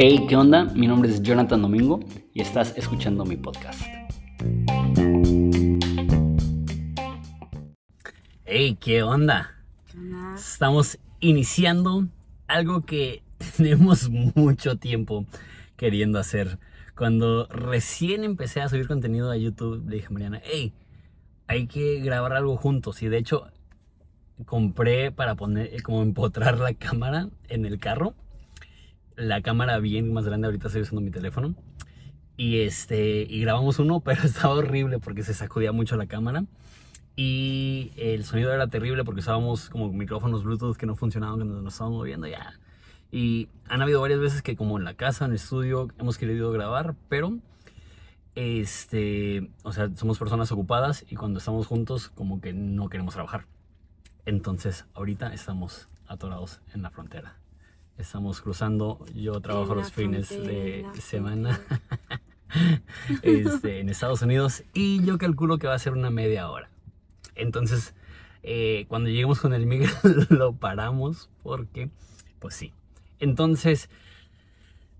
Hey, ¿qué onda? Mi nombre es Jonathan Domingo y estás escuchando mi podcast. Hey, ¿qué onda? Estamos iniciando algo que tenemos mucho tiempo queriendo hacer. Cuando recién empecé a subir contenido a YouTube, le dije a Mariana, hey, hay que grabar algo juntos. Y de hecho, compré para poner, como empotrar la cámara en el carro la cámara bien más grande, ahorita estoy usando mi teléfono. Y, este, y grabamos uno, pero estaba horrible porque se sacudía mucho la cámara. Y el sonido era terrible porque usábamos como micrófonos Bluetooth que no funcionaban cuando nos estábamos moviendo ya. Y han habido varias veces que como en la casa, en el estudio, hemos querido grabar, pero este, o sea, somos personas ocupadas y cuando estamos juntos como que no queremos trabajar. Entonces, ahorita estamos atorados en la frontera estamos cruzando. Yo trabajo los fines de semana este, en Estados Unidos y yo calculo que va a ser una media hora. Entonces, eh, cuando lleguemos con el Miguel lo paramos porque, pues sí. Entonces,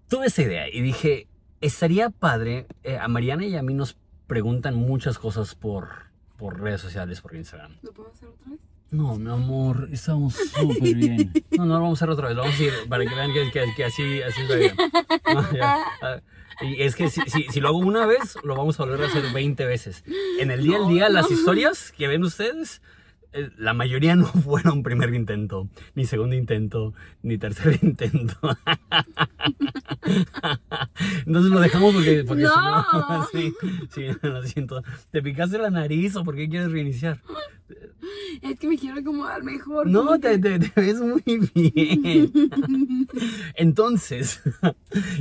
tuve esa idea y dije, estaría padre, eh, a Mariana y a mí nos preguntan muchas cosas por, por redes sociales, por Instagram. ¿Lo puedo hacer otra vez? No, mi amor, estamos súper bien. No, no lo vamos a hacer otra vez, lo vamos a ir para que vean que, que, que así, así es la vida. Y es que si, si, si, lo hago una vez, lo vamos a volver a hacer 20 veces. En el día al día, las historias que ven ustedes, la mayoría no fueron primer intento, ni segundo intento, ni tercer intento. Entonces lo dejamos porque, porque no. si no, sí, sí, lo siento. ¿Te picaste la nariz o por qué quieres reiniciar? Es que me quiero acomodar mejor. No, te, te, te, ves muy bien. Entonces,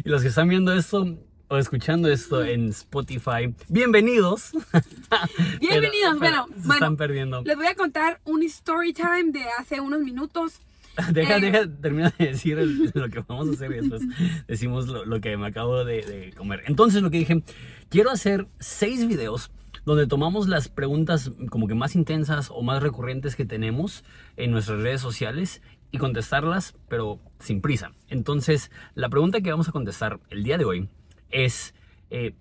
y los que están viendo esto o escuchando esto en Spotify, bienvenidos. Bienvenidos, pero, bueno, se bueno, están perdiendo. Les voy a contar un story time de hace unos minutos. Deja, Eh. deja, termina de decir el- lo que vamos a hacer y después decimos lo, lo que me acabo de, de comer. Entonces lo que dije, quiero hacer seis videos donde tomamos las preguntas como que más intensas o más recurrentes que tenemos en nuestras redes sociales y contestarlas, pero sin prisa. Entonces, la pregunta que vamos a contestar el día de hoy es, eh,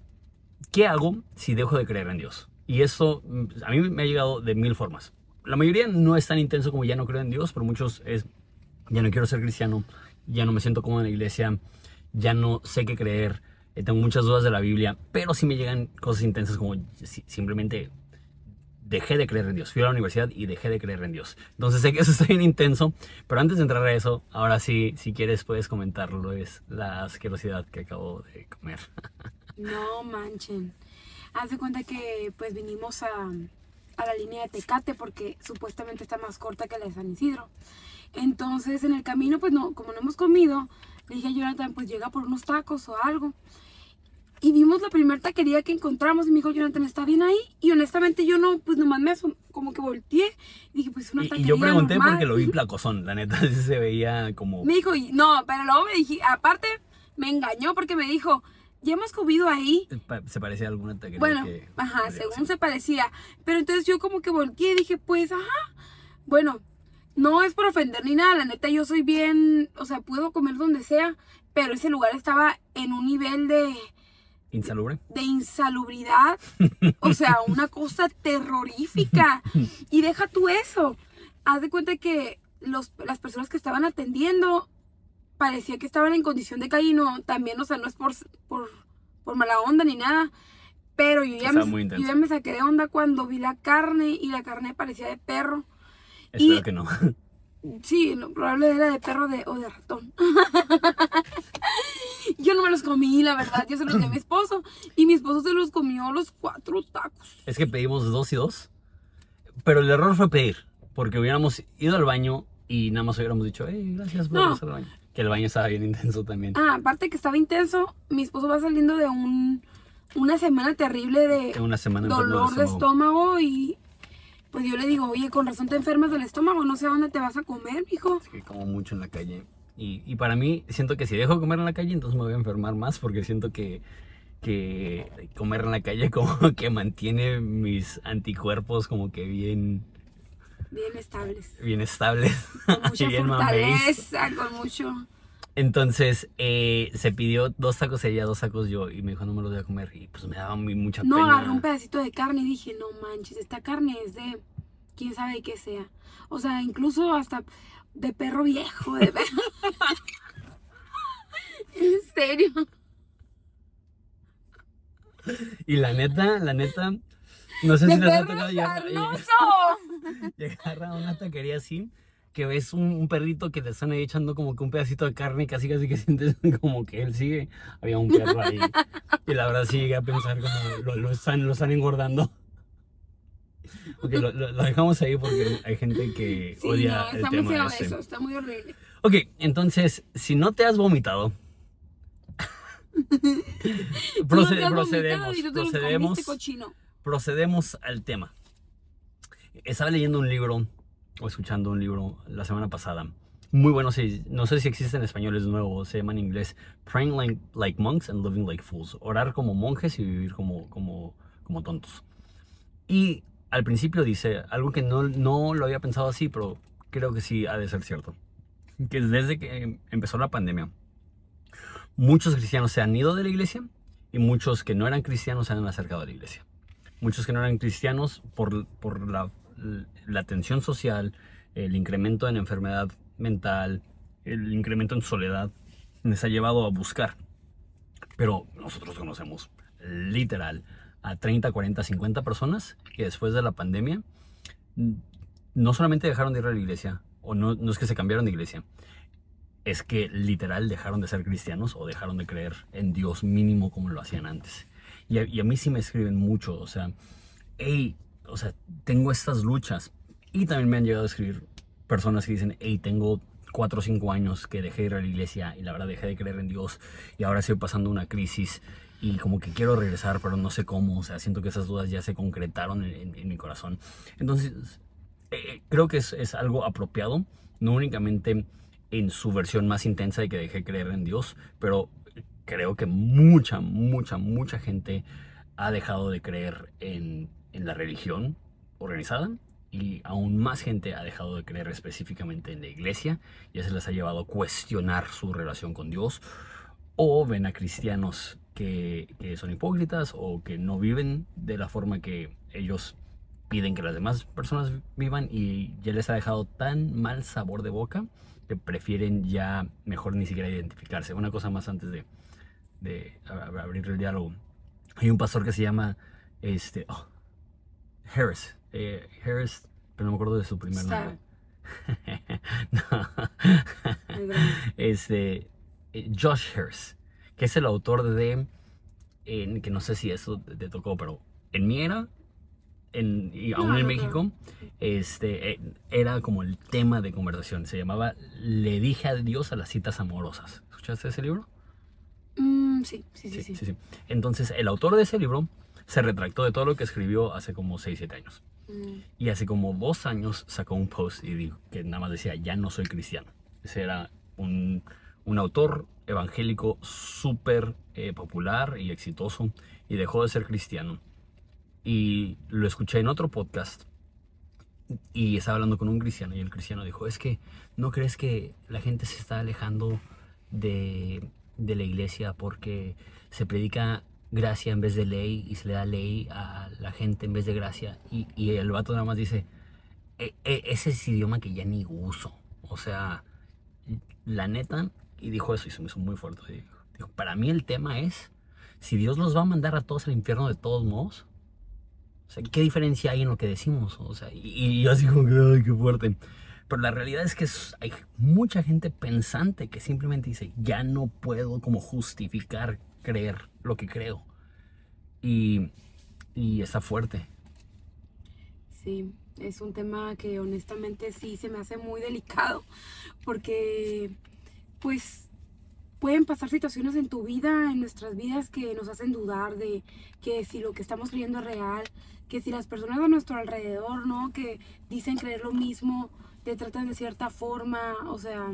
¿qué hago si dejo de creer en Dios? Y eso mm, a mí me ha llegado de mil formas. La mayoría no es tan intenso como ya no creo en Dios, pero muchos es, ya no quiero ser cristiano, ya no me siento cómodo en la iglesia, ya no sé qué creer, eh, tengo muchas dudas de la Biblia, pero sí me llegan cosas intensas como si- simplemente dejé de creer en Dios. Fui a la universidad y dejé de creer en Dios. Entonces sé que eso está bien intenso, pero antes de entrar a eso, ahora sí, si quieres puedes comentarlo, es la asquerosidad que acabo de comer. No manchen. Haz de cuenta que pues vinimos a, a la línea de Tecate porque supuestamente está más corta que la de San Isidro. Entonces en el camino pues no, como no hemos comido, le dije a Jonathan pues llega por unos tacos o algo. Y vimos la primera taquería que encontramos y me dijo Jonathan, ¿está bien ahí? Y honestamente yo no, pues nomás me como que volteé y dije pues una Y, y taquería yo pregunté normal. porque lo vi placosón, la neta se veía como... Me dijo, no, pero luego me dije, aparte me engañó porque me dijo, ya hemos comido ahí. pa- Se parecía a alguna taquería Bueno, que... ajá, según se parecía. Pero entonces yo como que volteé y dije, pues, ajá. Bueno, no es por ofender ni nada, la neta yo soy bien, o sea, puedo comer donde sea, pero ese lugar estaba en un nivel de, Insalubre. de insalubridad, o sea, una cosa terrorífica. Y deja tú eso. Haz de cuenta que los, las personas que estaban atendiendo parecía que estaban en condición de calle no, también, o sea, no es por, por, por mala onda ni nada. Pero yo ya, me, yo ya me saqué de onda cuando vi la carne y la carne parecía de perro. Espero Y- que no. Sí, lo probable era de perro de, o de ratón. yo no me los comí, la verdad. Yo se los di a mi esposo. Y mi esposo se los comió los cuatro tacos. Es que pedimos dos y dos. Pero el error fue pedir. Porque hubiéramos ido al baño y nada más hubiéramos dicho, hey, gracias por No. al baño. Que el baño estaba bien intenso también. Ah, aparte que estaba intenso, mi esposo va saliendo de un, una semana terrible de una semana dolor de estómago y pues yo le digo, oye, con razón te enfermas del estómago, no sé a dónde te vas a comer, mijo. Es que como mucho en la calle. Y, y para mí, siento que si dejo de comer en la calle, entonces me voy a enfermar más porque siento que, que comer en la calle como que mantiene mis anticuerpos como que bien... Bien estables. bien estables. Con mucha bien mameis. fortaleza, con mucho... Entonces eh, se pidió dos tacos ella, dos tacos yo y me dijo no me los voy a comer y pues me daba muy- mucha No, pena. agarré un pedacito de carne y dije, no manches, esta carne es de quién sabe de qué sea. O sea, incluso hasta de perro viejo, de perro. en serio. Y la neta, la neta, no sé De si les ha tocado llegar, llegar a una taquería así, que ves un, un perrito que te están ahí echando como que un pedacito de carne y casi casi que sientes como que él sigue. Había un perro ahí. Y la verdad sí llegué a pensar como lo, lo están, lo están engordando. Ok, lo, lo- dejamos ahí porque hay gente que Sí, odia no, el está muy tema feo ese. eso, está muy horrible. Ok, entonces, si no te has vomitado, no proced- te has vomitado procedemos, procedemos, cochino. procedemos al tema. Estaba leyendo un libro, o escuchando un libro la semana pasada. Muy bueno, sí, no sé si existe en español, es nuevo, se llama en inglés Praying like, like monks and living like fools. Orar como monjes y vivir como, como, como tontos. Y al principio dice algo que no, no lo había pensado así, pero creo que sí ha de ser cierto. Que desde que empezó la pandemia, muchos cristianos se han ido de la iglesia y muchos que no eran cristianos se han acercado a la iglesia. Muchos que no eran cristianos por, por la, la tensión social, el incremento en enfermedad mental, el incremento en soledad, les ha llevado a buscar. Pero nosotros conocemos literal a 30, 40, 50 personas que después de la pandemia mm, no solamente dejaron de ir a la iglesia, o no, no es que se cambiaron de iglesia, es que literal dejaron de ser cristianos o dejaron de creer en Dios mínimo como lo hacían antes. Y a, y a mí sí me escriben mucho, o sea, hey, o sea, tengo estas luchas. Y también me han llegado a escribir personas que dicen, hey, tengo 4 o 5 años que dejé de ir a la iglesia y la verdad dejé de creer en Dios y ahora estoy pasando una crisis y como que quiero regresar, pero no sé cómo, o sea, siento que esas dudas ya se concretaron en, mi corazón. Entonces, eh, creo que es, es algo apropiado, no únicamente en su versión más intensa de que dejé de creer en Dios, pero creo que mucha, mucha, mucha gente ha dejado de creer en, en la religión organizada y aún más gente ha dejado de creer específicamente en la iglesia y eso les ha llevado a cuestionar su relación con Dios o ven a cristianos que, que son hipócritas o que no viven de la forma que ellos piden que las demás personas vivan y ya les ha dejado tan mal sabor de boca que prefieren ya mejor ni siquiera identificarse. Una cosa más antes de, abrir el diálogo. Hay un pastor que se llama este, oh, Harris. eh, Harris, pero no me acuerdo de su primer Star. nombre. No. Este, eh, Josh Harris, que es el autor de, en- que no sé si eso te tocó, pero en mi era, en, y aún No, en no, México, este, eh, era como el tema de conversación. Se llamaba Le dije adiós a las citas amorosas. ¿Escuchaste ese libro? Mm, sí, sí, sí, sí. Entonces, el autor de ese libro se retractó de todo lo que escribió hace como 6, 7 años. Mm, Y hace como dos años sacó un post y dijo que nada más decía, ya no soy cristiano. Ese era un, un autor evangélico súper eh, popular y exitoso y dejó de ser cristiano. Y lo escuché en otro podcast y estaba hablando con un cristiano y el cristiano dijo, es que no crees que la gente se está alejando de, de la iglesia porque se predica gracia en vez de ley y se le da ley a la gente en vez de gracia y, y el vato nada más dice, "E- e- ese es idioma que ya ni uso. O sea, la neta, y dijo eso y se me hizo muy fuerte. Para mí el tema es, si Dios los va a mandar a todos al infierno de todos modos, o sea, ¿qué diferencia hay en lo que decimos? O sea, y, yo así como que, ay, qué fuerte. Pero la realidad es que hay mucha gente pensante que simplemente dice, ya no puedo como justificar creer lo que creo. Y, y está fuerte. Sí, es un tema que honestamente sí se me hace muy delicado porque pues pueden pasar situaciones en tu vida, en nuestras vidas que nos hacen dudar de que si lo que estamos creyendo es real, que si las personas a nuestro alrededor, ¿no? Que dicen creer lo mismo, te tratan de cierta forma, o sea,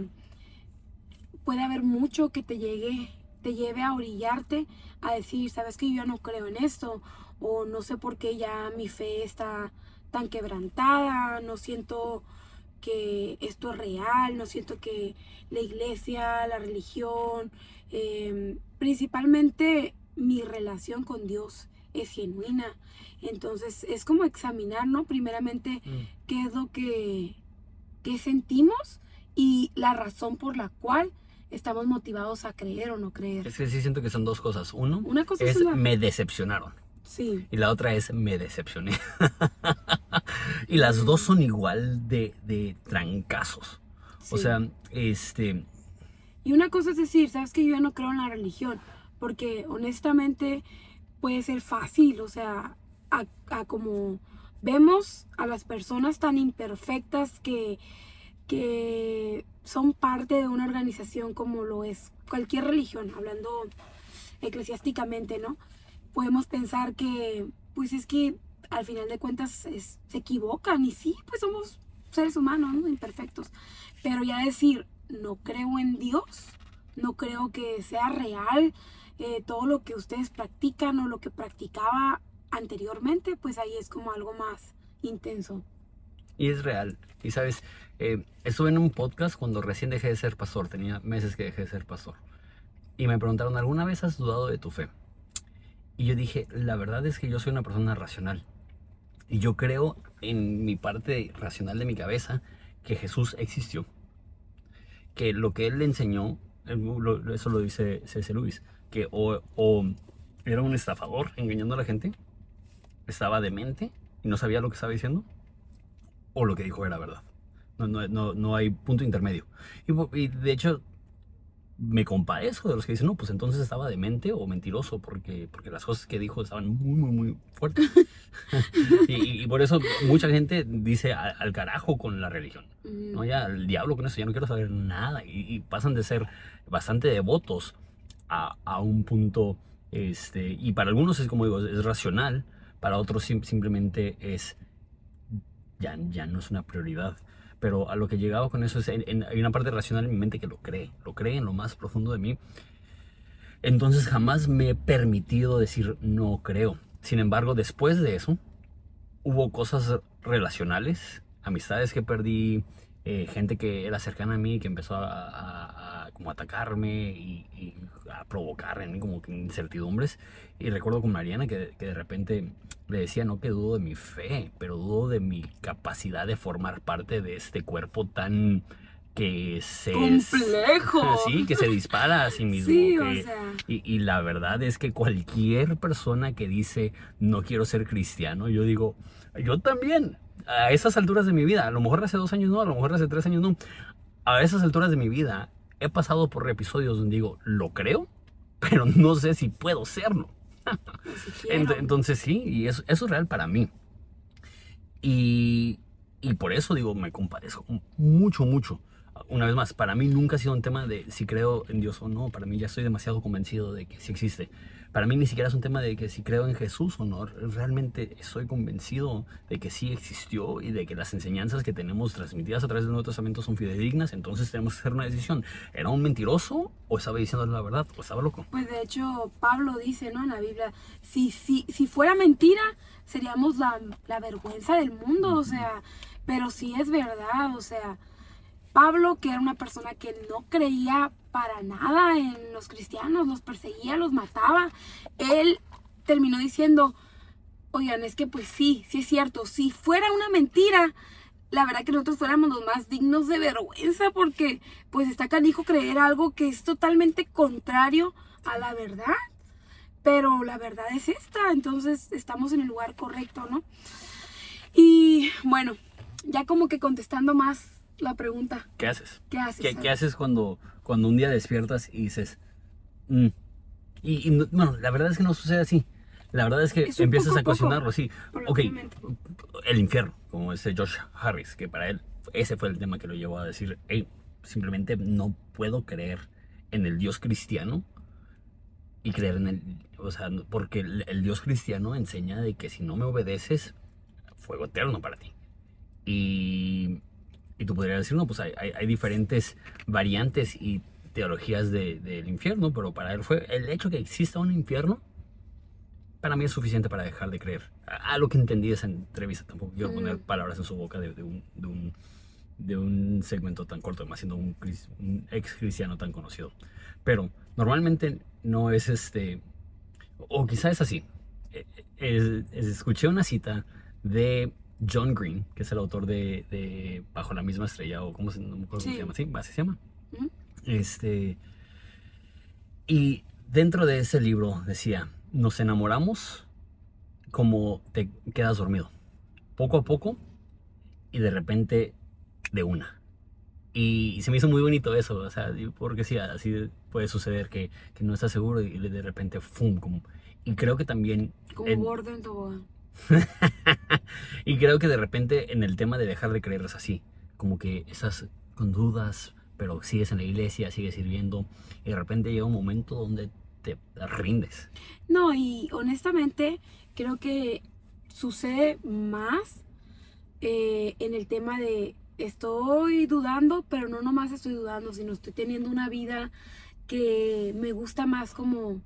puede haber mucho que te llegue, te lleve a orillarte a decir, sabes que yo ya no creo en esto, o no sé por qué ya mi fe está tan quebrantada, no siento que esto es real, no siento que la iglesia, la religión, em, principalmente mi relación con Dios es genuina. Entonces es como examinar, ¿no? Primeramente, Mm. qué es lo que, que sentimos y la razón por la cual estamos motivados a creer o no creer. Es que sí siento que son dos cosas. Uno Una cosa es es una- me decepcionaron. Sí, Y la otra es me decepcioné. y las dos son igual de, de trancazos. O sea, este... Y una cosa es decir, sabes que yo ya no creo en la religión, porque honestamente puede ser fácil, o sea, a, a como vemos a las personas tan imperfectas que, que son parte de una organización como lo es cualquier religión, hablando eclesiásticamente, ¿no? Podemos pensar que, pues es que al final de cuentas es- se equivocan y sí, pues somos seres humanos, ¿no? Imperfectos. Pero ya decir, no creo en Dios, no creo que sea real eh, todo lo que ustedes practican o lo que practicaba anteriormente, pues ahí es como algo más intenso. Y es real. Y sabes, eh, estuve en un podcast cuando recién dejé de ser pastor. Tenía meses que dejé de ser pastor. Y me preguntaron, ¿alguna vez has dudado de tu fe? Y yo dije, la verdad es que yo soy una persona racional. Y yo creo en mi parte racional de mi cabeza que Jesús existió. Que lo que él le enseñó, eso lo dice C.S. Lewis, que o era un estafador engañando a la gente, estaba demente y no sabía lo que estaba diciendo, o lo que dijo era verdad. No, no, no, no hay punto intermedio. Y, de hecho, me compadezco de los que dicen, no, pues entonces estaba demente o mentiroso, porque, porque las cosas que dijo estaban muy, muy, muy fuertes. y, por eso mucha gente dice al, al carajo con la religión. Mm, No, ya el diablo con eso, ya no quiero saber nada. Y, y pasan de ser bastante devotos a, a un punto, este, y para algunos es como digo, es racional, para otros sim- simplemente es, ya, ya no es una prioridad. Pero a lo que llegaba con eso es, en- hay una parte racional en mi mente que lo cree, lo cree en lo más profundo de mí. Entonces jamás me he permitido decir no creo. Sin embargo, después de eso, hubo cosas relacionales, amistades que perdí, eh, gente que era cercana a mí que empezó a, a- a como atacarme y, y a provocar en mí como que incertidumbres. Y recuerdo con Mariana que, que de repente le decía, no que dudo de mi fe, pero dudo de mi capacidad de formar parte de este cuerpo tan que se... Complejo. Sí, que se dispara a sí mismo. Sí, que- o sea, y, y la verdad es que cualquier persona que dice no quiero ser cristiano, yo digo, yo también, a esas alturas de mi vida, a lo mejor hace dos años no, a lo mejor hace tres años no, a esas alturas de mi vida he pasado por episodios donde digo, lo creo, pero no sé si puedo serlo. Ent- entonces sí, y eso, eso es real para mí. Y, y por eso digo, me compadezco mucho, mucho. Una vez más, para mí nunca ha sido un tema de si creo en Dios o no. Para mí ya estoy demasiado convencido de que sí existe. Para mí ni siquiera es un tema de que si creo en Jesús o no. Realmente estoy convencido de que sí existió y de que las enseñanzas que tenemos transmitidas a través del Nuevo Testamento son fidedignas. Entonces tenemos que hacer una decisión. ¿Era un mentiroso o estaba diciendo la verdad o estaba loco? Pues de hecho, Pablo dice, ¿no? En la Biblia, si, si, si fuera mentira, seríamos la, la vergüenza del mundo, o sea, pero si es verdad, o sea, Pablo, que era una persona que no creía para nada en los cristianos, los perseguía, los mataba, él terminó diciendo, oigan, es que pues sí, sí es cierto, si fuera una mentira, la verdad que nosotros fuéramos los más dignos de vergüenza porque pues está canijo creer algo que es totalmente contrario a la verdad. Pero la verdad es esta, entonces estamos en el lugar correcto, ¿no? Y bueno, ya como que contestando más la pregunta, ¿Qué haces? ¿qué haces? ¿Qué, qué haces cuando, cuando un día despiertas y dices, "Mm"? Y, y no- bueno, la verdad es que no sucede así. La verdad es que Es empiezas poco a cuestionarlo así. Ok, el infierno, como este Josh Harris, que para él ese fue el tema que lo llevó a decir, hey, simplemente no puedo creer en el Dios cristiano y creer en el, o sea, porque el, el Dios cristiano enseña de que si no me obedeces, fuego eterno para ti. Y, y tú podrías decir, no, pues hay, hay- hay diferentes variantes y teologías de- del infierno, pero para él fue el hecho que exista un infierno para mí es suficiente para dejar de creer. A, a lo que entendí de esa entrevista, tampoco quiero Mm. poner palabras en su boca de, de un, de, un, de un segmento tan corto, más siendo un, un ex cristiano tan conocido. Pero normalmente no es este, o quizá es así. Eh, es- es- escuché una cita de John Green, que es el autor de, de Bajo la misma estrella, o cómo se, no me acuerdo cómo Sí. se llama, sí, así se llama. Este, y dentro de ese libro decía, nos enamoramos como te quedas dormido, poco a poco y de repente de una. Y, se me hizo muy bonito eso, o sea, porque sí, así puede suceder que, que no estás seguro y de repente, ¡fum! Como, y creo que también... Como en- bordo en tobogán. y creo que de repente en el tema de dejar de creer es así, como que estás con dudas, pero sigues en la iglesia, sigues sirviendo, y de repente llega un momento donde te rindes. No, y honestamente creo que sucede más eh, en el tema de estoy dudando, pero no nomás estoy dudando, sino estoy teniendo una vida que me gusta más como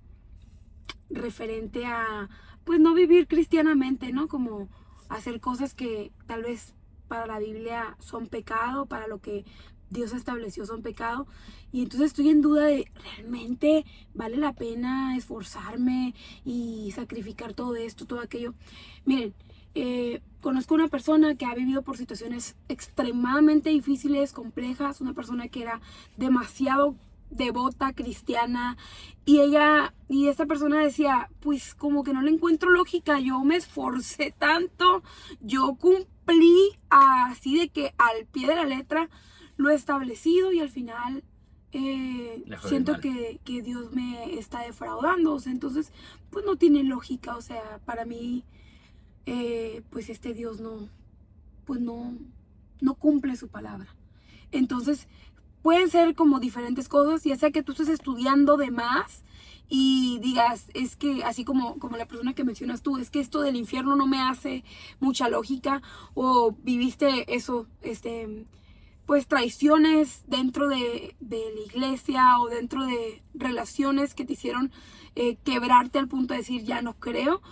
referente a, pues no vivir cristianamente, ¿no? Como hacer cosas que tal vez para la Biblia son pecado, para lo que Dios estableció son pecado. Y entonces estoy en duda de, ¿realmente vale la pena esforzarme y sacrificar todo esto, todo aquello? Miren, eh, conozco una persona que ha vivido por situaciones extremadamente difíciles, complejas, una persona que era demasiado devota, cristiana, y ella, y esta persona decía, pues como que no le encuentro lógica, yo me esforcé tanto, yo cumplí así de que al pie de la letra lo establecido y al final eh, siento que, que Dios me está defraudando, o sea, entonces pues no tiene lógica, o sea, para mí eh, pues este Dios no, pues no, no cumple su palabra. Entonces, pueden ser como diferentes cosas, ya sea que tú estés estudiando de más y digas, es que así como, como la persona que mencionas tú, es que esto del infierno no me hace mucha lógica, o viviste eso, este, pues traiciones dentro de, de la iglesia o dentro de relaciones que te hicieron eh, quebrarte al punto de decir ya no creo,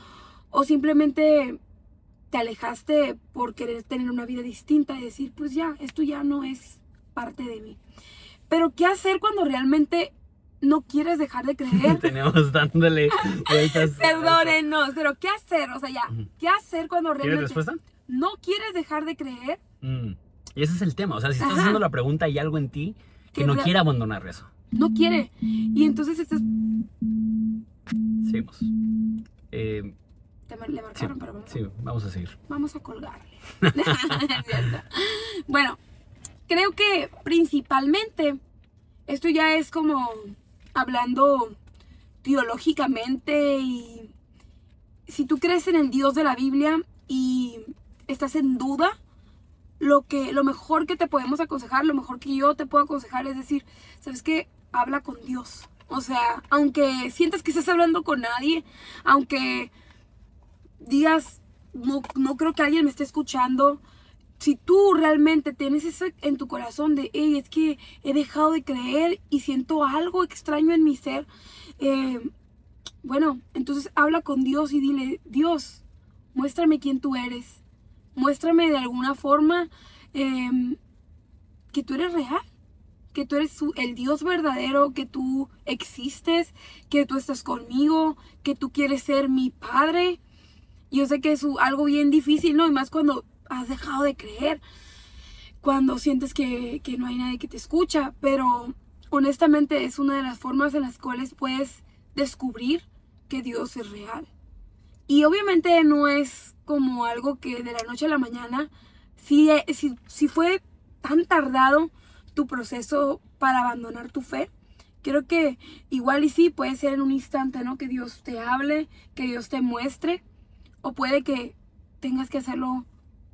o simplemente te alejaste por querer tener una vida distinta y decir, pues ya, esto ya no es parte de mí. Pero ¿qué hacer cuando realmente no quieres dejar de creer? Tenemos dándole vueltas. Perdónenos, pero ¿qué hacer? O sea, ya. ¿qué hacer cuando ¿Quieres realmente respuesta? no quieres dejar de creer? Mm. Y ese es el tema. O sea, si estás Ajá. haciendo la pregunta, hay algo en ti que Que no quiere abandonar eso. No quiere. Y entonces estás... Seguimos. Eh, Te mar- le sí, marcaron, pero vamos, sí, vamos a seguir. vamos a colgarle. Bueno, creo que principalmente esto ya es como hablando teológicamente y si tú crees en el Dios de la Biblia y estás en duda, lo que lo mejor que te podemos aconsejar, lo mejor que yo te puedo aconsejar es decir, ¿sabes qué? Habla con Dios. O sea, aunque sientas que estás hablando con nadie, aunque digas, no, no creo que alguien me esté escuchando, si tú realmente tienes eso en tu corazón de, hey, es que he dejado de creer y siento algo extraño en mi ser, eh, bueno, entonces habla con Dios y dile, Dios, muéstrame quién tú eres. Muéstrame de alguna forma eh, que tú eres real, que tú eres el Dios verdadero, que tú existes, que tú estás conmigo, que tú quieres ser mi padre. Yo sé que es algo bien difícil, ¿no? Y más cuando has dejado de creer, cuando sientes que, que no hay nadie que te escucha, pero honestamente es una de las formas en las cuales puedes descubrir que Dios es real. Y obviamente no es como algo que de la noche a la mañana, si, si, si fue tan tardado tu proceso para abandonar tu fe, creo que igual y sí puede ser en un instante, ¿no? Que Dios te hable, que Dios te muestre, o puede que tengas que hacerlo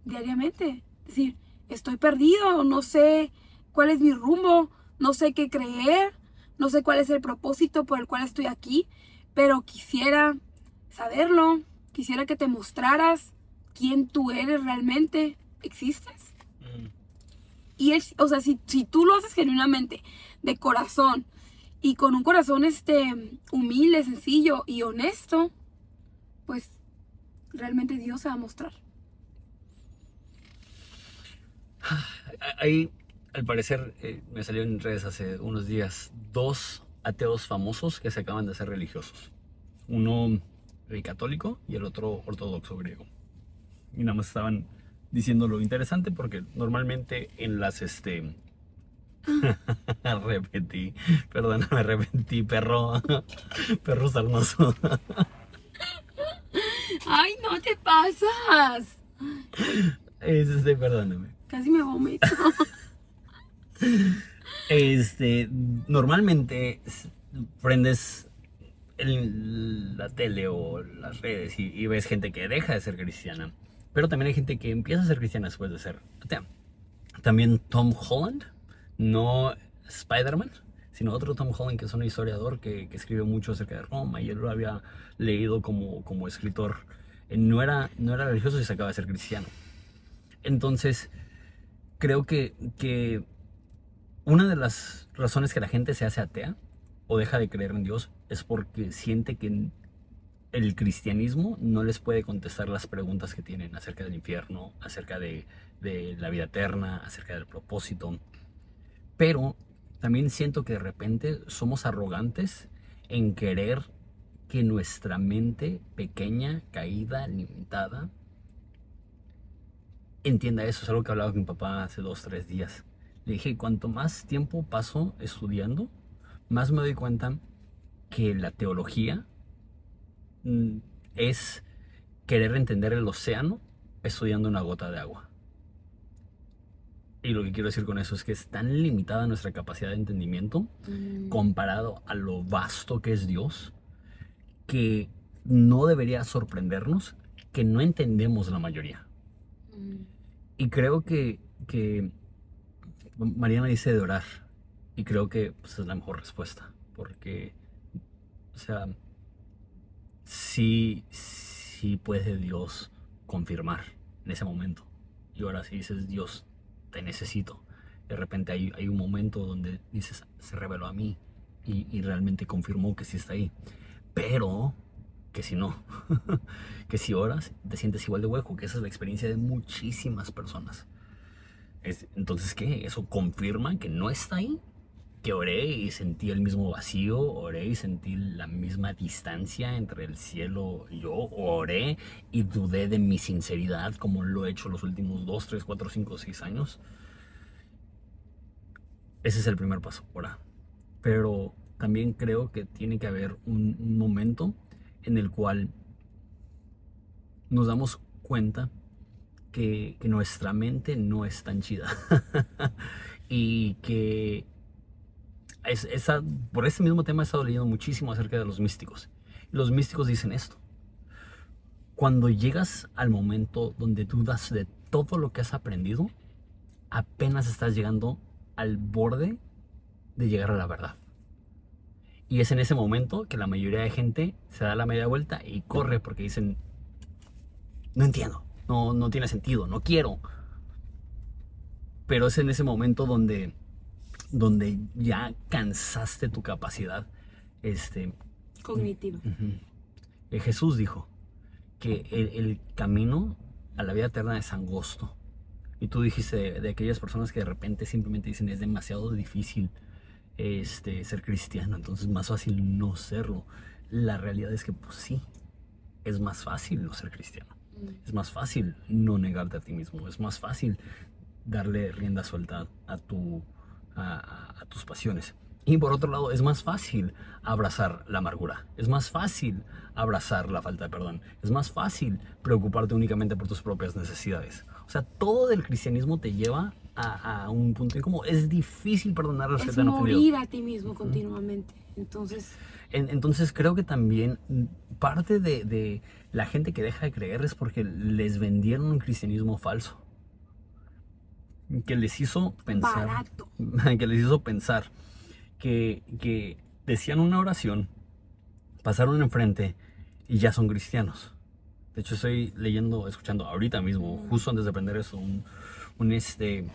diariamente. Es decir, estoy perdido, no sé cuál es mi rumbo, no sé qué creer, no sé cuál es el propósito por el cual estoy aquí, pero quisiera saberlo, quisiera que te mostraras quién tú eres realmente, existes. Mm. Y él, o sea, si, si tú lo haces genuinamente, de corazón, y con un corazón este humilde, sencillo y honesto, pues realmente Dios se va a mostrar. Ahí, al parecer, eh, me salió en redes hace unos días dos ateos famosos que se acaban de hacer religiosos. Uno católico y el otro ortodoxo griego. Y nada más estaban diciendo lo interesante porque normalmente en las este repetí, perdóname, repetí, perro, perro sarnoso. Ay, no te pasas. Este, perdóname. Casi me vomito. Este, normalmente prendes el- la tele o las redes y, y ves gente que deja de ser cristiana, pero también hay gente que empieza a ser cristiana después de ser atea. También Tom Holland, no Spider-Man, sino otro Tom Holland que es un historiador que, que escribe mucho acerca de Roma y él lo había leído como, como escritor. No era, no era religioso y se acaba de ser cristiano. Entonces, creo que, que una de las razones que la gente se hace atea o deja de creer en Dios es porque siente que el cristianismo no les puede contestar las preguntas que tienen acerca del infierno, acerca de, de la vida eterna, acerca del propósito. Pero también siento que de repente somos arrogantes en querer que nuestra mente pequeña, caída, limitada, entienda eso. Es algo que hablaba con mi papá hace dos, tres días. Le dije, cuanto más tiempo paso estudiando, más me doy cuenta que la teología mm, es querer entender el océano estudiando una gota de agua. Y lo que quiero decir con eso es que es tan limitada nuestra capacidad de entendimiento Mm, comparado a lo vasto que es Dios, que no debería sorprendernos que no entendemos la mayoría. Y creo que, que Mariana dice de orar. Y creo que pues, es la mejor respuesta. Porque, o sea, sí, sí puede Dios confirmar en ese momento. Y ahora si dices, Dios, te necesito. De repente hay, hay un momento donde dices, se reveló a mí. Y, y realmente confirmó que sí está ahí. Pero que si no, que si oras, te sientes igual de hueco, que esa es la experiencia de muchísimas personas. Es- entonces, ¿qué? ¿Eso confirma que no está ahí? Que oré y sentí el mismo vacío, oré y sentí la misma distancia entre el cielo y yo, oré y dudé de mi sinceridad como lo he hecho los últimos 2, 3, 4, 5, 6 años. Ese es el primer paso, orar. Pero también creo que tiene que haber un momento en el cual nos damos cuenta que, nuestra mente no es tan chida. y que es- esa, por ese mismo tema he estado leyendo muchísimo acerca de los místicos. Los místicos dicen esto. Cuando llegas al momento donde dudas de todo lo que has aprendido, apenas estás llegando al borde de llegar a la verdad. Y es en ese momento que la mayoría de gente se da la media vuelta y corre porque dicen, no entiendo, no, no tiene sentido, no quiero. Pero es en ese momento donde, donde ya cansaste tu capacidad. Este, Cognitiva. Eh, Jesús dijo que el, el camino a la vida eterna es angosto. Y tú dijiste de, de aquellas personas que de repente simplemente dicen es demasiado difícil este, ser cristiano, entonces más fácil no serlo. La realidad es que pues sí, es más fácil no ser cristiano. Mm. Es más fácil no negarte a ti mismo. Es más fácil darle rienda suelta a, tu, a tus pasiones. Y por otro lado, es más fácil abrazar la amargura. Es más fácil abrazar la falta de perdón. Es más fácil preocuparte únicamente por tus propias necesidades. O sea, todo del cristianismo te lleva a, a un punto en como es difícil perdonar a los que Es te han ofendido. morir a ti mismo continuamente. Entonces, En- entonces creo que también parte de, de la gente que deja de creer es porque les vendieron un cristianismo falso. Que les hizo pensar. barato. Que les hizo pensar que, que decían una oración, pasaron enfrente y ya son cristianos. De hecho, estoy leyendo, escuchando ahorita mismo, justo antes de aprender eso, un, este,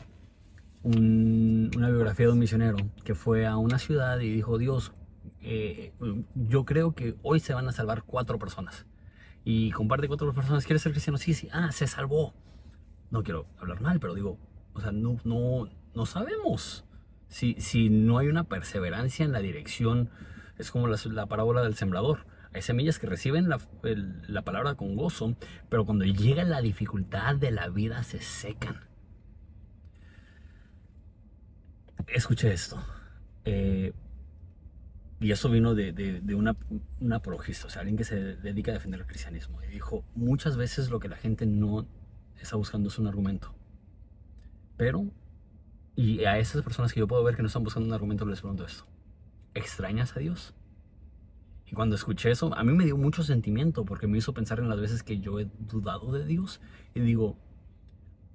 un- una biografía de un misionero que fue a una ciudad y dijo, Dios, eh, yo creo que hoy se van a salvar cuatro personas. y comparte otras personas, ¿quieres ser cristiano? Sí, sí, ah, se salvó. No quiero hablar mal, pero digo, o sea, no, no, no sabemos. Si, si no hay una perseverancia en la dirección, es como la, la parábola del sembrador. Hay semillas que reciben la, la palabra con gozo, pero cuando llega la dificultad de la vida se secan. Escuché esto. eh, y eso vino de, de- de una, un apologista, o sea, alguien que se dedica a defender el cristianismo. Y dijo, muchas veces lo que la gente no está buscando es un argumento. Pero, y a esas personas que yo puedo ver que no están buscando un argumento, les pregunto esto. ¿Extrañas a Dios? Y cuando escuché eso, a mí me dio mucho sentimiento porque me hizo pensar en las veces que yo he dudado de Dios. Y digo,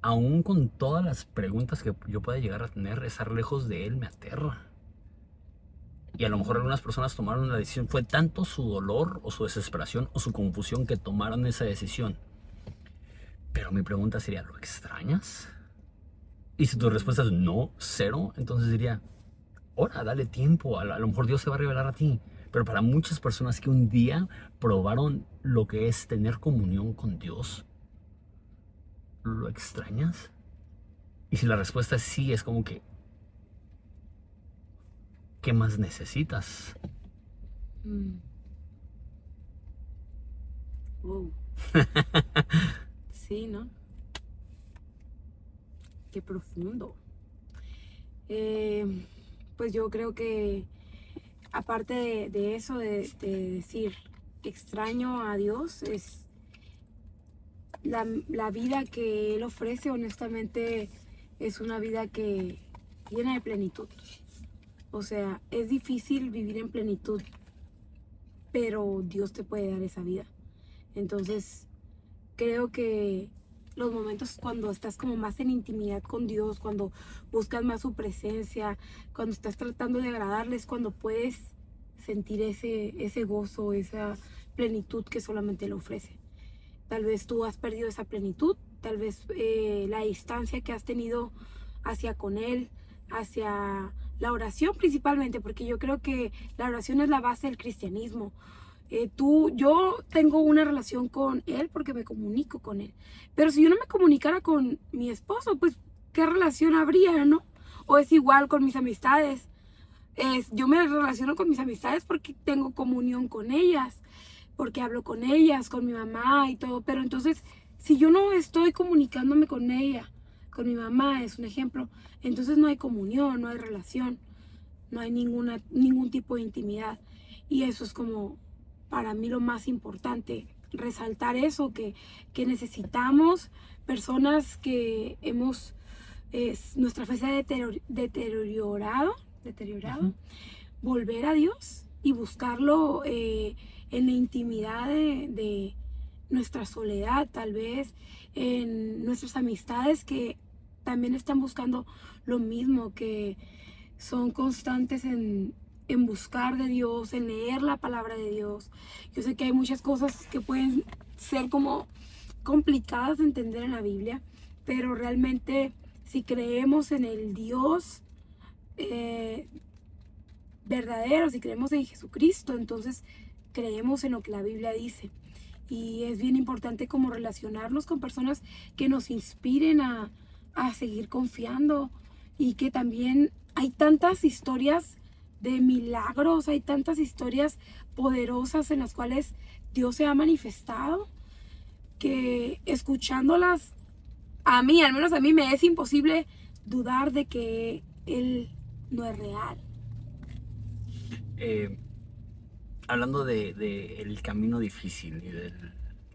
aún con todas las preguntas que yo pueda llegar a tener, estar lejos de Él me aterra. Y a lo mejor algunas personas tomaron la decisión, fue tanto su dolor o su desesperación o su confusión que tomaron esa decisión. Pero mi pregunta sería, ¿lo extrañas? Y si tu respuesta es no, cero, entonces diría, ahora, dale tiempo, a lo, a lo mejor Dios se va a revelar a ti. Pero para muchas personas que un día probaron lo que es tener comunión con Dios, ¿lo extrañas? Y si la respuesta es sí, es como que, ¿qué más necesitas? Mm. Wow. sí, ¿no? Qué profundo. Eh, pues yo creo que aparte de, de eso, de, de decir extraño a Dios, es la, la vida que Él ofrece, honestamente, es una vida que llena de plenitud. O sea, es difícil vivir en plenitud, pero Dios te puede dar esa vida. Entonces, creo que los momentos cuando estás como más en intimidad con Dios, cuando buscas más su presencia, cuando estás tratando de agradarle, es cuando puedes sentir ese, ese gozo, esa plenitud que solamente Él ofrece. Tal vez tú has perdido esa plenitud, tal vez eh, la distancia que has tenido hacia con Él, hacia la oración principalmente, porque yo creo que la oración es la base del cristianismo. Eh, tú, yo tengo una relación con él porque me comunico con él. Pero si yo no me comunicara con mi esposo, pues, ¿qué relación habría, no? O es igual con mis amistades. Es, yo me relaciono con mis amistades porque tengo comunión con ellas, porque hablo con ellas, con mi mamá y todo. Pero entonces, si yo no estoy comunicándome con ella, con mi mamá es un ejemplo, entonces no hay comunión, no hay relación, no hay ninguna, ningún tipo de intimidad. Y eso es como para mí lo más importante, resaltar eso, que, que necesitamos personas que hemos, es, nuestra fe se ha deterior- deteriorado, deteriorado Ujú. volver a Dios y buscarlo eh, en la intimidad de, nuestra soledad, tal vez, en nuestras amistades que también están buscando lo mismo, que son constantes en, en buscar de Dios, en leer la palabra de Dios. Yo sé que hay muchas cosas que pueden ser como complicadas de entender en la Biblia, pero realmente si creemos en el Dios eh, verdadero, si creemos en Jesucristo, entonces creemos en lo que la Biblia dice. Y es bien importante como relacionarnos con personas que nos inspiren a, a seguir confiando y que también hay tantas historias de milagros, hay tantas historias poderosas en las cuales Dios se ha manifestado que escuchándolas a mí, al menos a mí me es imposible dudar de que Él no es real. Eh, hablando de, el camino difícil y del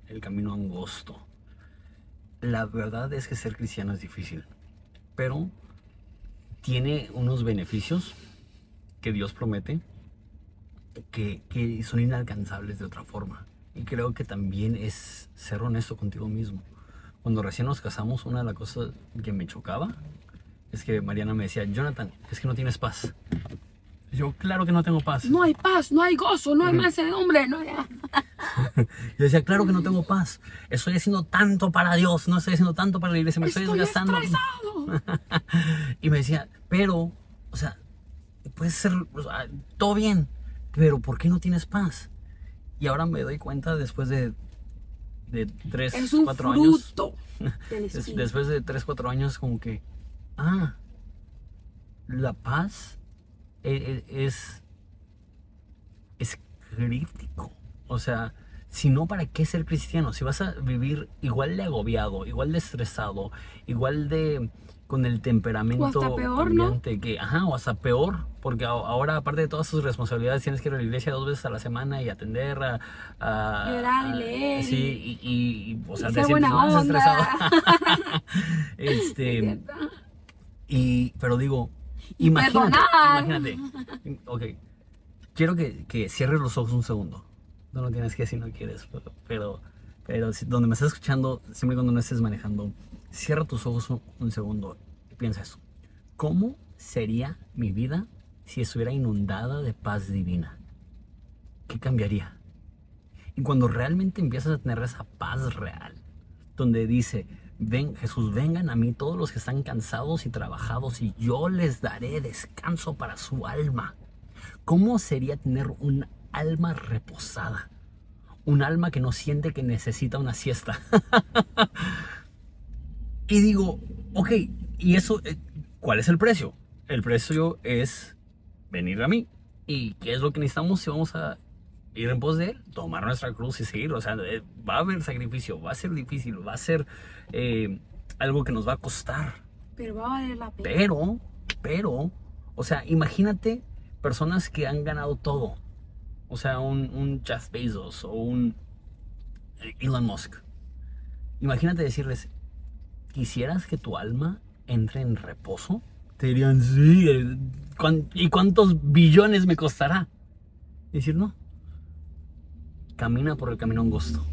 el camino angosto, la verdad es que ser cristiano es difícil, pero tiene unos beneficios que Dios promete que, que son inalcanzables de otra forma. Y creo que también es ser honesto contigo mismo. Cuando recién nos casamos, una de las cosas que me chocaba es que Mariana me decía, Jonathan, es que no tienes paz. Yo, claro que no tengo paz. No hay paz, no hay gozo, no hay mansedumbre, no hay... Yo decía, claro que no tengo paz. Estoy haciendo tanto para Dios, no estoy haciendo tanto para la iglesia, me estoy, Estoy desgastando. y me decía, pero, o sea, puede ser o sea, todo bien, pero ¿por qué no tienes paz? Y ahora me doy cuenta después de de 3, Es un 4 años. fruto Espíritu. después de 3, 4 años, como que, ah, la paz es, es crítico. O sea, si no, ¿para qué ser cristiano? Si vas a vivir igual de agobiado, igual de estresado, igual de con el temperamento O hasta peor, ¿no? que, ajá, o hasta peor, porque ahora aparte de todas tus responsabilidades tienes que ir a la iglesia dos veces a la semana y atender a, a- Llorar y leer sí, y- y, y- y, o sea, y te sientes más estresado. ¿Es este, y, pero digo, imagínate, imagínate. Ok, quiero que, que cierres los ojos un segundo. No lo tienes que decir si no quieres, pero, pero, pero si- donde me estás escuchando, siempre cuando no estés manejando, cierra tus ojos un, un segundo y piensa eso. ¿Cómo sería mi vida si estuviera inundada de paz divina? ¿Qué cambiaría? Y cuando realmente empiezas a tener esa paz real, donde dice, ven Jesús, vengan a mí todos los que están cansados y trabajados y yo les daré descanso para su alma. ¿Cómo sería tener un alma reposada? Un alma que no siente que necesita una siesta. y digo, ok, ¿y eso eh, cuál es el precio? El precio es venir a mí. ¿Y qué es lo que necesitamos si vamos a ir en pos de él? Tomar nuestra cruz y seguir. O sea, eh, va a haber sacrificio, va a ser difícil, va a ser eh, algo que nos va a costar. Pero va a valer la pena. Pero, pero, o sea, imagínate personas que han ganado todo. O sea, un, un Jeff Bezos o un Elon Musk. Imagínate decirles, ¿quisieras que tu alma entre en reposo? Te dirían, sí. eh, ¿cuán- ¿Y cuántos billones me costará? Decir, no. Camina por el camino angosto.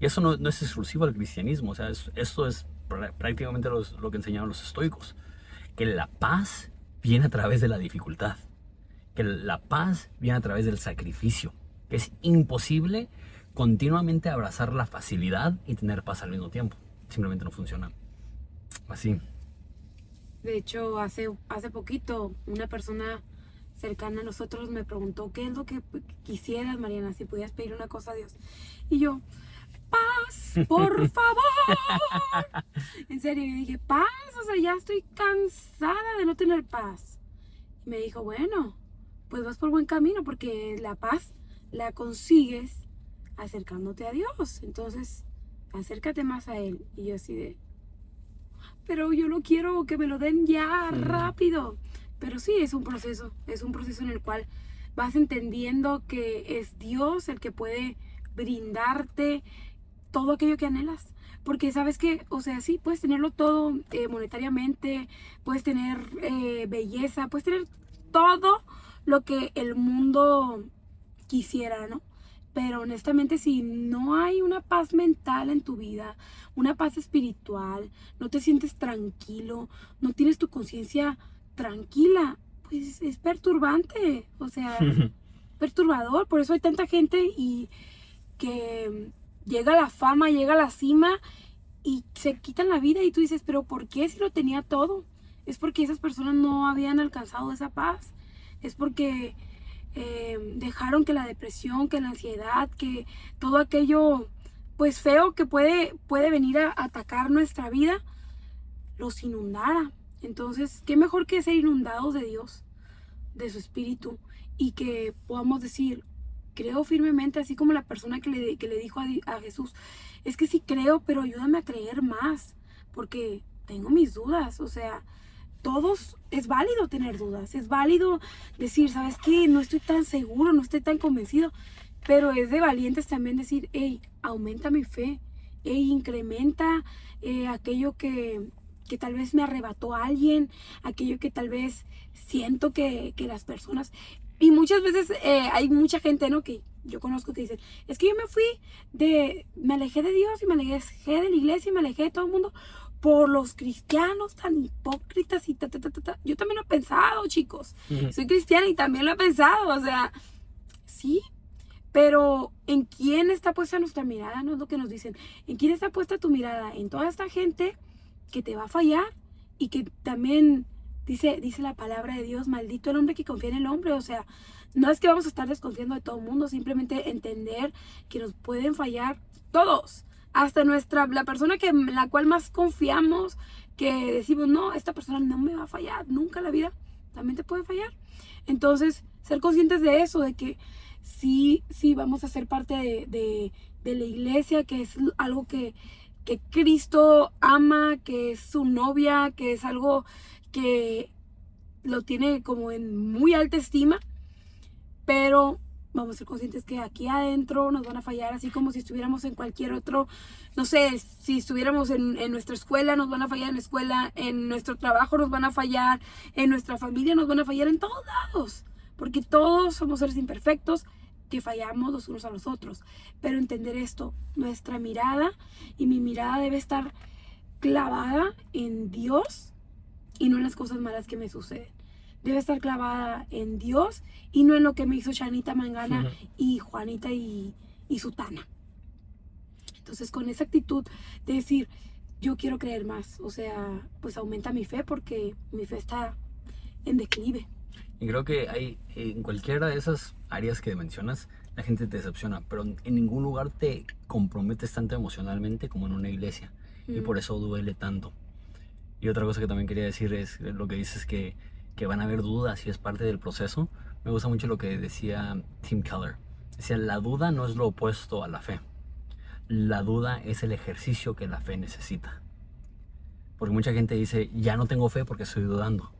Y eso no, no es exclusivo al cristianismo. O sea, es- esto es prá- prácticamente lo que enseñaban los estoicos. Que la paz viene a través de la dificultad. Que la paz viene a través del sacrificio. Que es imposible continuamente abrazar la facilidad y tener paz al mismo tiempo. Simplemente no funciona. Así. De hecho, hace, hace poquito una persona cercana a nosotros me preguntó qué es lo que quisieras, Mariana, si pudieras pedir una cosa a Dios. Y yo, paz, por favor. en serio, yo dije, paz, o sea, ya estoy cansada de no tener paz. Y me dijo, bueno, pues vas por buen camino porque la paz la consigues acercándote a Dios. Entonces, acércate más a Él. Y yo así de, pero yo lo quiero que me lo den ya Mm. rápido. Pero sí, es un proceso, es un proceso en el cual vas entendiendo que es Dios el que puede brindarte todo aquello que anhelas. Porque sabes que, o sea, sí, puedes tenerlo todo eh, monetariamente, puedes tener eh, belleza, puedes tener todo lo que el mundo quisiera, ¿no? Pero honestamente, si no hay una paz mental en tu vida, una paz espiritual, no te sientes tranquilo, no tienes tu conciencia tranquila, pues es perturbante, o sea, perturbador. Por eso hay tanta gente y que llega la fama, llega la cima y se quitan la vida y tú dices, pero ¿por qué si lo tenía todo? Es porque esas personas no habían alcanzado esa paz. Es porque eh, dejaron que la depresión, que la ansiedad, que todo aquello pues feo que puede, puede venir a atacar nuestra vida, los inundara. Entonces, qué mejor que ser inundados de Dios, de su espíritu, y que podamos decir, creo firmemente, así como la persona que le, que le dijo a, a Jesús, es que sí creo, pero ayúdame a creer más, porque tengo mis dudas, o sea, todos, es válido tener dudas, es válido decir, ¿sabes qué? No estoy tan seguro, no estoy tan convencido, pero es de valientes también decir, hey, aumenta mi fe, hey, incrementa eh, aquello que, que tal vez me arrebató a alguien, aquello que tal vez siento que, que las personas... Y muchas veces eh, hay mucha gente, ¿no? Que yo conozco que dicen, es que yo me fui de, me alejé de Dios y me alejé de la iglesia y me alejé de todo el mundo por los cristianos tan hipócritas y ta, ta, ta, ta, ta. Yo también lo he pensado, chicos. Soy cristiana y también lo he pensado, o sea, sí, pero ¿en quién está puesta nuestra mirada? No es lo que nos dicen. ¿En quién está puesta tu mirada? En toda esta gente que te va a fallar y que también dice, dice la palabra de Dios, maldito el hombre que confía en el hombre. O sea, no es que vamos a estar desconfiando de todo el mundo, simplemente entender que nos pueden fallar Todos. Hasta nuestra, la persona que la cual más confiamos, que decimos, no, esta persona no me va a fallar, nunca en la vida, también te puede fallar. Entonces, ser conscientes de eso, de que sí, sí vamos a ser parte de, de, de la iglesia, que es algo que, que Cristo ama, que es su novia, que es algo que lo tiene como en muy alta estima, pero vamos a ser conscientes que aquí adentro nos van a fallar, así como si estuviéramos en cualquier otro, no sé, si estuviéramos en, en, nuestra escuela, nos van a fallar en la escuela, en nuestro trabajo nos van a fallar, en nuestra familia nos van a fallar, en todos lados, porque todos somos seres imperfectos que fallamos los unos a los otros. Pero entender esto, nuestra mirada y mi mirada debe estar clavada en Dios y no en las cosas malas que me suceden debe estar clavada en Dios y no en lo que me hizo Chanita Mangana uh -huh. y Juanita y, y Sutana. Entonces, con esa actitud de decir, yo quiero creer más, o sea, pues aumenta mi fe porque mi fe está en declive. Y creo que hay en cualquiera de esas áreas que mencionas, la gente te decepciona, pero en ningún lugar te comprometes tanto emocionalmente como en una iglesia. Mm. Y por eso duele tanto. Y otra cosa que también quería decir es lo que dices que que van a haber dudas y es parte del proceso. Me gusta mucho lo que decía Tim Keller. Decía, la duda no es lo opuesto a la fe. La duda es el ejercicio que la fe necesita. Porque mucha gente dice, ya no tengo fe porque estoy dudando.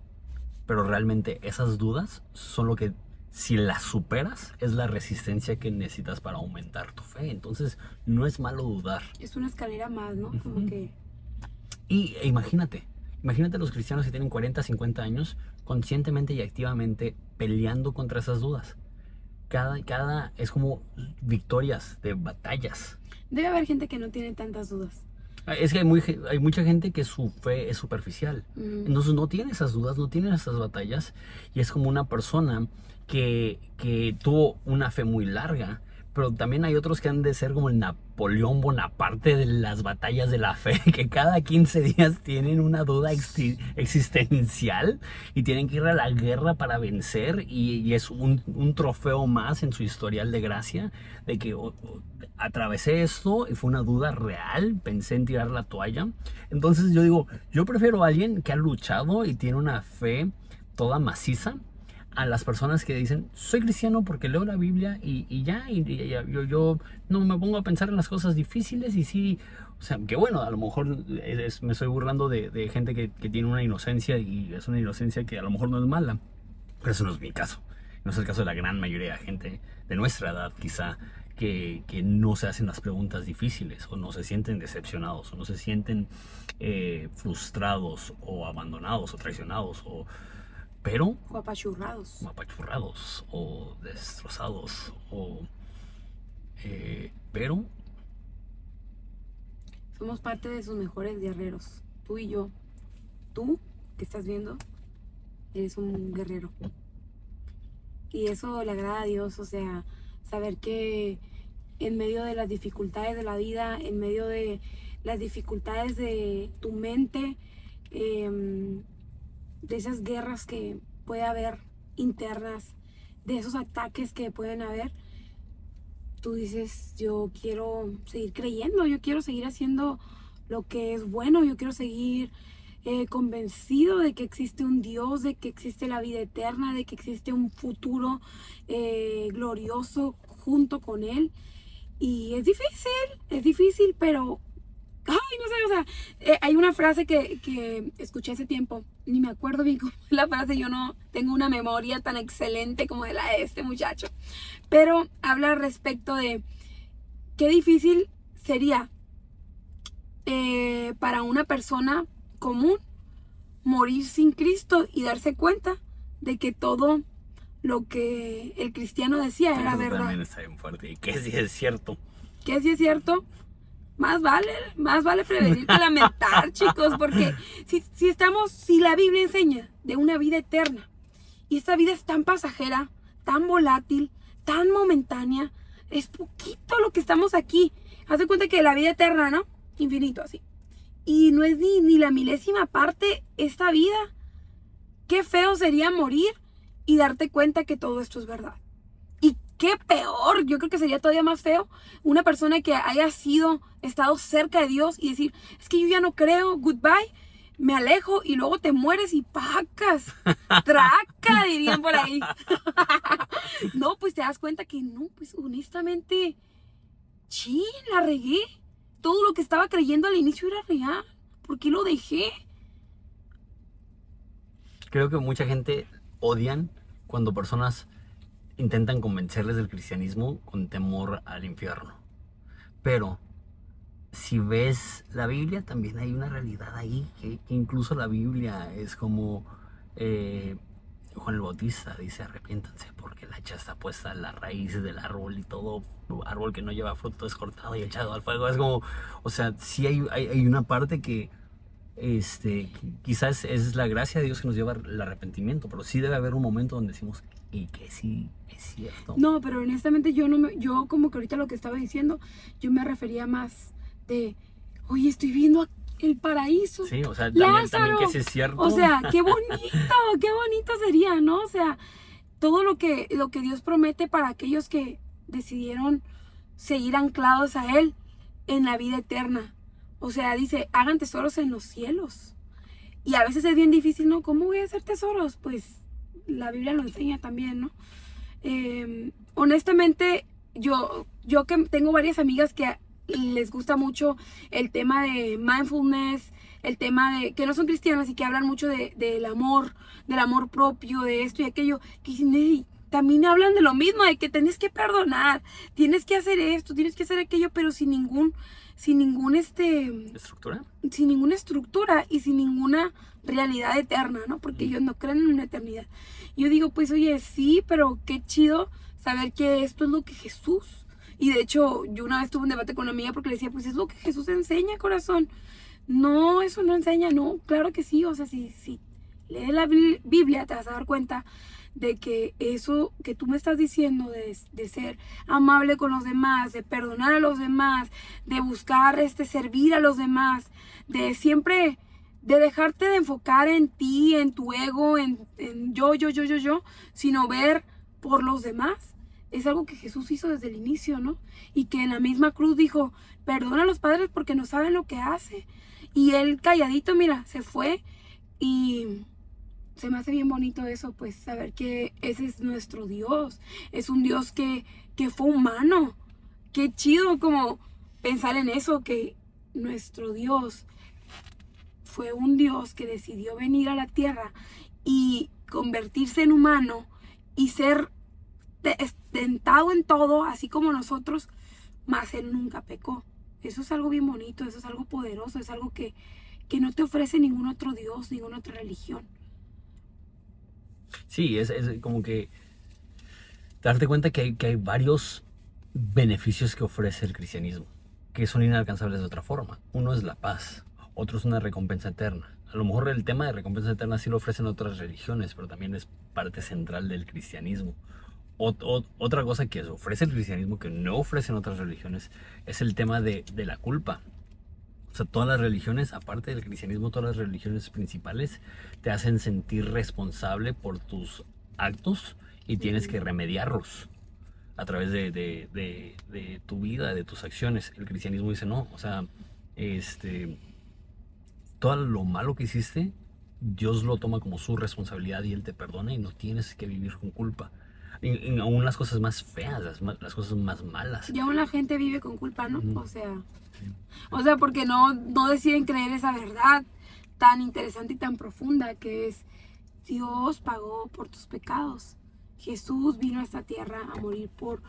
Pero realmente esas dudas son lo que, si las superas, es la resistencia que necesitas para aumentar tu fe. Entonces, no es malo dudar. Es una escalera más, ¿no? Uh -huh. Como que... Y e imagínate, imagínate los cristianos que tienen 40, 50 años conscientemente y activamente peleando contra esas dudas. Cada, cada es como victorias de batallas. Debe haber gente que no tiene tantas dudas. Es que hay, muy, hay mucha gente que su fe es superficial. Entonces no tiene esas dudas, no tiene esas batallas. Y es como una persona que, que tuvo una fe muy larga, pero también hay otros que han de ser como el Napoleón Bonaparte de las batallas de la fe, que cada 15 días tienen una duda existencial y tienen que ir a la guerra para vencer y, y es un, un, trofeo más en su historial de gracia, de que oh, oh, atravesé esto y fue una duda real, pensé en tirar la toalla. Entonces yo digo, yo prefiero a alguien que ha luchado y tiene una fe toda maciza a las personas que dicen, soy cristiano porque leo la Biblia y, y ya, y, yo, yo, no me pongo a pensar en las cosas difíciles y sí, o sea, que bueno, a lo mejor es, me estoy burlando de, gente que, que, tiene una inocencia y es una inocencia que a lo mejor no es mala, pero eso no es mi caso, no es el caso de la gran mayoría de gente de nuestra edad quizá. Que, que no se hacen las preguntas difíciles o no se sienten decepcionados o no se sienten eh, frustrados o abandonados o traicionados o, pero o apachurrados o apachurrados o destrozados o eh, pero somos parte de sus mejores guerreros. Tú y yo. Tú que estás viendo eres un guerrero. Y eso le agrada a Dios o sea saber que en medio de las dificultades de la vida en medio de las dificultades de tu mente eh, de esas guerras que puede haber internas, de esos ataques que pueden haber, tú dices, yo quiero seguir creyendo, yo quiero seguir haciendo lo que es bueno, yo quiero seguir eh, convencido de que existe un Dios, de que existe la vida eterna, de que existe un futuro eh, glorioso junto con Él. Y es difícil, es difícil, pero ay, no sé, o sea, eh, hay una frase que, que, escuché hace tiempo, ni me acuerdo bien cómo es la frase, yo no tengo una memoria tan excelente como de la de este muchacho, pero habla respecto de qué difícil sería eh, para una persona común morir sin Cristo y darse cuenta de que todo lo que el cristiano decía era Eso verdad. También está bien fuerte. Y que sí es cierto. Que sí es cierto más vale, más vale prevenir que lamentar, chicos, porque si, si, estamos, si la Biblia enseña de una vida eterna, y esta vida es tan pasajera, tan volátil, tan momentánea, es poquito lo que estamos aquí. Haz de cuenta que la vida eterna, ¿no? Infinito, así. Y no es ni, ni la milésima parte esta vida. Qué feo sería morir y darte cuenta que todo esto es verdad. Qué peor, yo creo que sería todavía más feo una persona que haya sido, estado cerca de Dios y decir, es que yo ya no creo, goodbye, me alejo y luego te mueres y pacas, traca, dirían por ahí. no, pues te das cuenta que no, pues honestamente, sí, la regué. Todo lo que estaba creyendo al inicio era real. ¿Por qué lo dejé? Creo que mucha gente odian cuando personas intentan convencerles del cristianismo con temor al infierno. Pero si ves la Biblia, también hay una realidad ahí, que, incluso la Biblia es como eh, Juan el Bautista dice, arrepiéntanse porque la hacha puesta en la raíz del árbol y todo árbol que no lleva fruto es cortado y echado al fuego. Es como, o sea, sí hay, hay, una parte que este, quizás es la gracia de Dios que nos lleva al arrepentimiento, pero sí debe haber un momento donde decimos, y que sí es cierto. No, pero honestamente yo no me, yo como que ahorita lo que estaba diciendo, yo me refería más de, oye, estoy viendo el paraíso. Sí, o sea, también, también que es cierto. O sea, qué bonito, qué bonito sería, ¿no? O sea, todo lo que, lo que Dios promete para aquellos que decidieron seguir anclados a Él en la vida eterna. O sea, dice, hagan tesoros en los cielos. Y a veces es bien difícil, ¿no? ¿Cómo voy a hacer tesoros? Pues la Biblia lo enseña también, ¿no? Em, honestamente, yo, yo que tengo varias amigas que les gusta mucho el tema de mindfulness, el tema de que no son cristianas y que hablan mucho de, del amor, del amor propio, de esto y aquello, que también hablan de lo mismo, de que tienes que perdonar, tienes que hacer esto, tienes que hacer aquello, pero sin ningún, sin ningún este estructura, sin ninguna estructura y sin ninguna realidad eterna, ¿no? Porque ellos no creen en una eternidad. Yo digo, pues oye, sí, pero qué chido saber que esto es lo que Jesús y de hecho, yo una vez tuve un debate con una amiga porque le decía, pues es lo que Jesús enseña, corazón. No, eso no enseña, no, claro que sí. O sea, si, si lees la Biblia, te vas a dar cuenta de que eso que tú me estás diciendo de, de, ser amable con los demás, de perdonar a los demás, de buscar este servir a los demás, de siempre de dejarte de enfocar en ti, en tu ego, en, yo, yo, yo, yo, yo, sino ver por los demás es algo que Jesús hizo desde el inicio, ¿no? Y que en la misma cruz dijo, perdona a los padres porque no saben lo que hace. Y él calladito, mira, se fue y se me hace bien bonito eso, pues saber que ese es nuestro Dios. Es un Dios que, que fue humano. Qué chido como pensar en eso, que nuestro Dios fue un Dios que decidió venir a la tierra y convertirse en humano y ser tentado en todo, así como nosotros, más Él nunca pecó. Eso es algo bien bonito, eso es algo poderoso, es algo que, que no te ofrece ningún otro Dios, ninguna otra religión. Sí, es, es como que darte cuenta que hay, que hay varios beneficios que ofrece el cristianismo, que son inalcanzables de otra forma. Uno es la paz, otro es una recompensa eterna. A lo mejor el tema de recompensa eterna sí lo ofrecen otras religiones, pero también es parte central del cristianismo otra cosa que ofrece el cristianismo que no ofrecen otras religiones es el tema de, la culpa. O sea, todas las religiones, aparte del cristianismo, todas las religiones principales te hacen sentir responsable por tus actos y tienes que remediarlos a través de, tu vida, de tus acciones. El cristianismo dice no, o sea, este, todo lo malo que hiciste, Dios lo toma como su responsabilidad y Él te perdona y no tienes que vivir con culpa aún las cosas más feas, las, cosas más malas. Y aún la gente vive con culpa, ¿no? O sea, o sea, porque no, no deciden creer esa verdad tan interesante y tan profunda que es Dios pagó por tus pecados. Jesús vino a esta tierra a morir por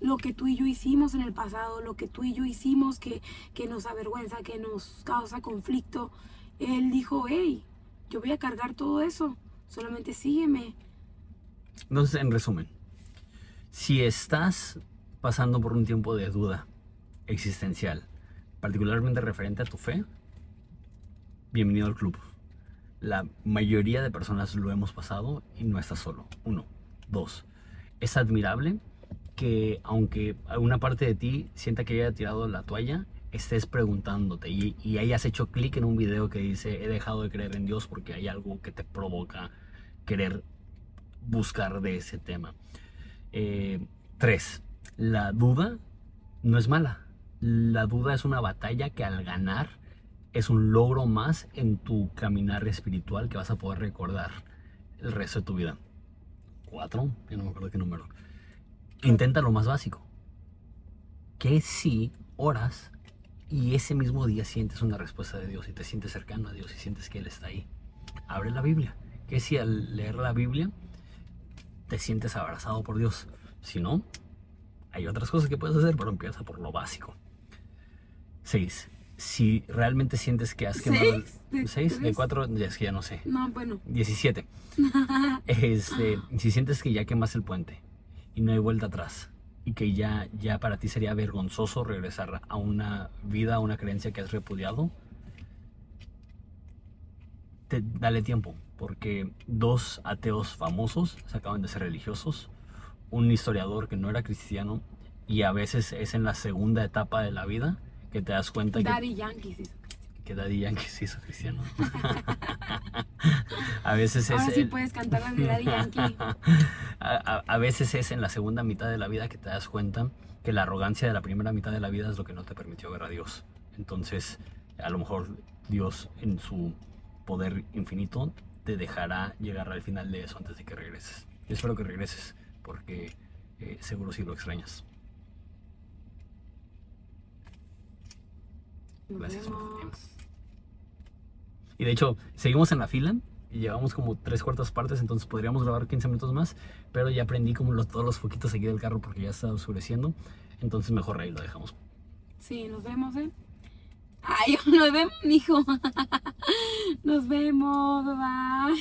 lo que tú y yo hicimos en el pasado, lo que tú y yo hicimos que, que nos avergüenza, que nos causa conflicto. Él dijo, hey, yo voy a cargar todo eso, solamente sígueme. Entonces, en resumen, si estás pasando por un tiempo de duda existencial, particularmente referente a tu fe, bienvenido al club. La mayoría de personas lo hemos pasado y no estás solo. Uno. Dos. Es admirable que aunque una parte de ti sienta que haya tirado la toalla, estés preguntándote y, hayas hecho clic en un video que dice he dejado de creer en Dios porque hay algo que te provoca querer buscar de ese tema. Eh, Tres, la duda no es mala. La duda es una batalla que al ganar es un logro más en tu caminar espiritual que vas a poder recordar el resto de tu vida. Cuatro, ya no me acuerdo qué número. Intenta lo más básico. Que si oras y ese mismo día sientes una respuesta de Dios y te sientes cercano a Dios y sientes que Él está ahí, abre la Biblia. Que si al leer la Biblia te sientes abrazado por Dios. Si no, hay otras cosas que puedes hacer, pero empieza por lo básico. Seis, si realmente sientes que has quemado... el- ¿Seis? ¿De ¿Seis? De tres? cuatro, ya es que ya no sé. No, bueno. 17. Este, si sientes que ya quemas el puente y no hay vuelta atrás y que ya, ya para ti sería vergonzoso regresar a una vida, a una creencia que has repudiado, te, dale tiempo, porque dos ateos famosos se acaban de ser religiosos, un historiador que no era cristiano y a veces es en la segunda etapa de la vida que te das cuenta que. Que Daddy Yankee se hizo cristiano. a veces es Ahora sí el- puedes cantar la de Daddy Yankee. a, a- a veces es en la segunda mitad de la vida que te das cuenta que la arrogancia de la primera mitad de la vida es lo que no te permitió ver a Dios. Entonces, a lo mejor Dios en su poder infinito te dejará llegar al final de eso antes de que regreses. Yo espero que regreses porque eh, seguro sí lo extrañas. Nos Gracias por tu tiempo. Y de hecho, seguimos en la fila y llevamos como tres cuartas partes, entonces podríamos grabar 15 minutos más, pero ya prendí como los- todos los foquitos aquí del carro porque ya está oscureciendo, entonces mejor ahí lo dejamos. Sí, nos vemos, ¿eh? Ay, nos vemos, hijo. Nos vemos, bye.